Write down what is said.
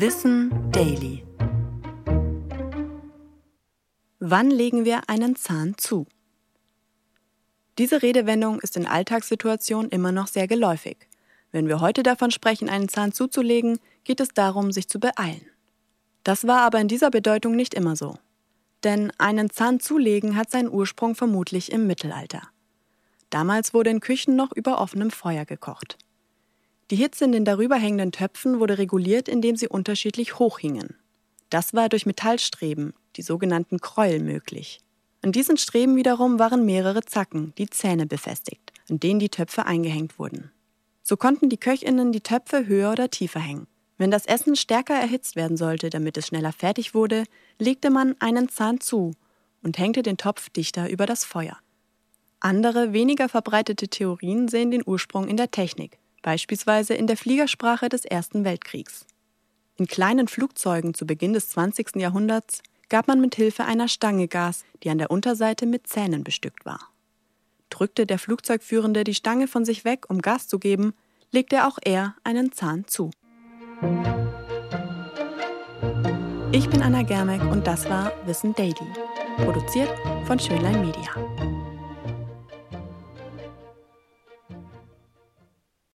Wissen Daily. Wann legen wir einen Zahn zu? Diese Redewendung ist in Alltagssituationen immer noch sehr geläufig. Wenn wir heute davon sprechen, einen Zahn zuzulegen, geht es darum, sich zu beeilen. Das war aber in dieser Bedeutung nicht immer so. Denn einen Zahn zulegen hat seinen Ursprung vermutlich im Mittelalter. Damals wurde in Küchen noch über offenem Feuer gekocht. Die Hitze in den darüber hängenden Töpfen wurde reguliert, indem sie unterschiedlich hoch hingen. Das war durch Metallstreben, die sogenannten Kräuel, möglich. An diesen Streben wiederum waren mehrere Zacken, die Zähne befestigt, an denen die Töpfe eingehängt wurden. So konnten die Köchinnen die Töpfe höher oder tiefer hängen. Wenn das Essen stärker erhitzt werden sollte, damit es schneller fertig wurde, legte man einen Zahn zu und hängte den Topf dichter über das Feuer. Andere, weniger verbreitete Theorien sehen den Ursprung in der Technik, beispielsweise in der Fliegersprache des Ersten Weltkriegs. In kleinen Flugzeugen zu Beginn des 20. Jahrhunderts gab man mit Hilfe einer Stange Gas, die an der Unterseite mit Zähnen bestückt war. Drückte der Flugzeugführende die Stange von sich weg, um Gas zu geben, legte auch er einen Zahn zu. Ich bin Anna Germeck und das war Wissen Daily, produziert von Schönlein Media.